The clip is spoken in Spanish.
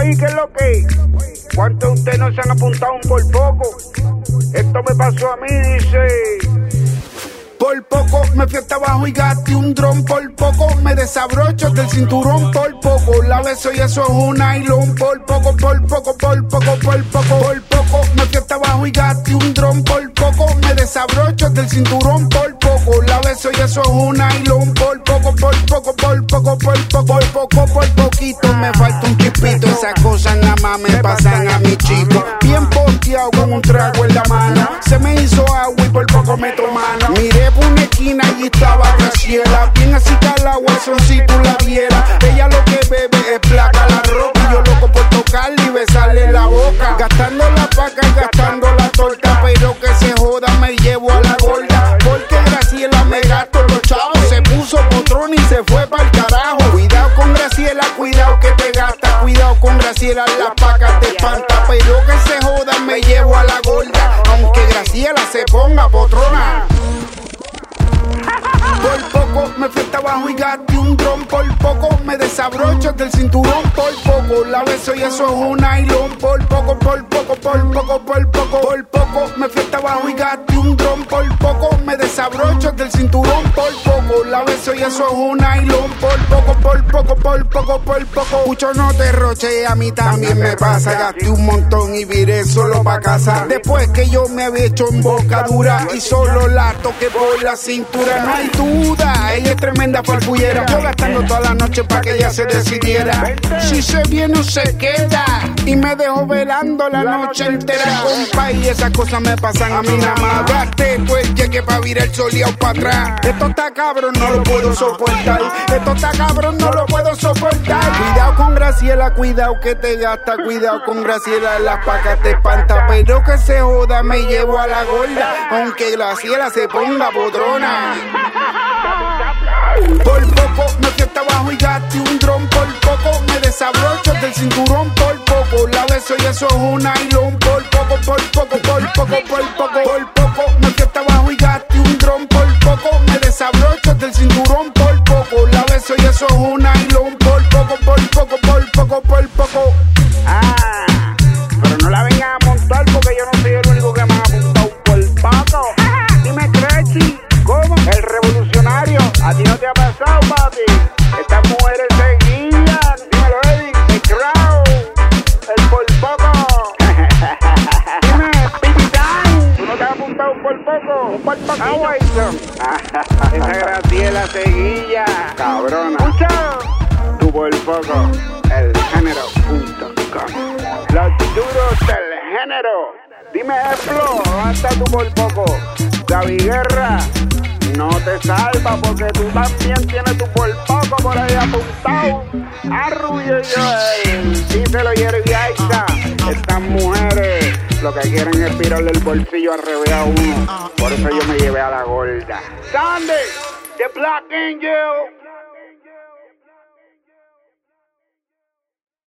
Oye, ¿qué es lo que? ¿Cuántos de ustedes no se han apuntado un por poco? Esto me pasó a mí, dice. Por poco me fui hasta abajo y gasté un dron. Por poco me desabrocho del cinturón. Por poco la beso y eso es un nylon. Por poco, por poco, por poco, por poco, por poco me fui hasta abajo y gasté un dron. Por poco me desabrocho del cinturón. Por beso y eso es un nylon. Por poco, por poco, por poco, por poco, por poco, por poquito me falta un chispito. Esas cosas nada más me pasan a mi chico. Bien ponteado con un trago en la mano. Se me hizo agua y por poco me tomaron. Miré por una esquina y estaba Graciela. Bien así calagua, son si tú la vieras. Fue para el carajo. Cuidado con Graciela, cuidado que te gasta. Cuidado con Graciela, la paca te espanta. Pero que se joda, me llevo a la gorda. Aunque Graciela se ponga potrona. Por poco me fui hasta abajo y gasté un dron. Por poco me desabrocho del cinturón. Por poco la beso y eso es un nylon. Por poco, por poco, por poco, por poco. Por poco me fui hasta abajo y gasté un dron. Por poco me desabrocho del cinturón. Por poco la beso y eso es un nylon. Por poco, por poco, por poco, por poco. Mucho no te roche, a mí también me pasa. Gasté un montón y viré solo pa' casa. Después que yo me había hecho en boca dura y solo la toqué por la cintura. No hay duda, ella es tremenda farfullera. Yo gastando toda la noche pa' que ella se decidiera. Si se viene se queda. Y me dejó velando la noche entera, compa. Y esas cosas me pasan a mí nada más. Gasté, pues llegué pa' virar soleado pa' atrás. Esto está cabrón, no lo puedo soportar. Esto está cabrón, no lo puedo soportar. Cuidado con Graciela, cuidado que te gasta. Cuidado con Graciela, las pacas te espanta. Pero que se joda, me llevo a la gorda. Aunque Graciela se ponga podrona. Por poco me fui hasta abajo y gasté un dron. Por poco me desabrocho del cinturón. Por poco la beso y eso es un nylon. Por poco, por poco, por poco, por poco. Por poco me fui hasta abajo desabrocho del cinturón. Por poco la beso y eso es un nylon. Por poco, por poco, por poco, por poco. Por poco? Por poco. Wilson. Esa Graciela seguilla. Cabrona. Escucha. Tu por poco. El género.com. Los duros del género. Dime, Flo, hasta tu por poco. David Guerra, no te salva porque tú también tienes tu por poco por ahí apuntado. Arrullo y Joel, díselo mujeres lo que quieren es tirarle el bolsillo al revés a uno. Por eso yo me llevé a la gorda. Sandy, the Black Angel.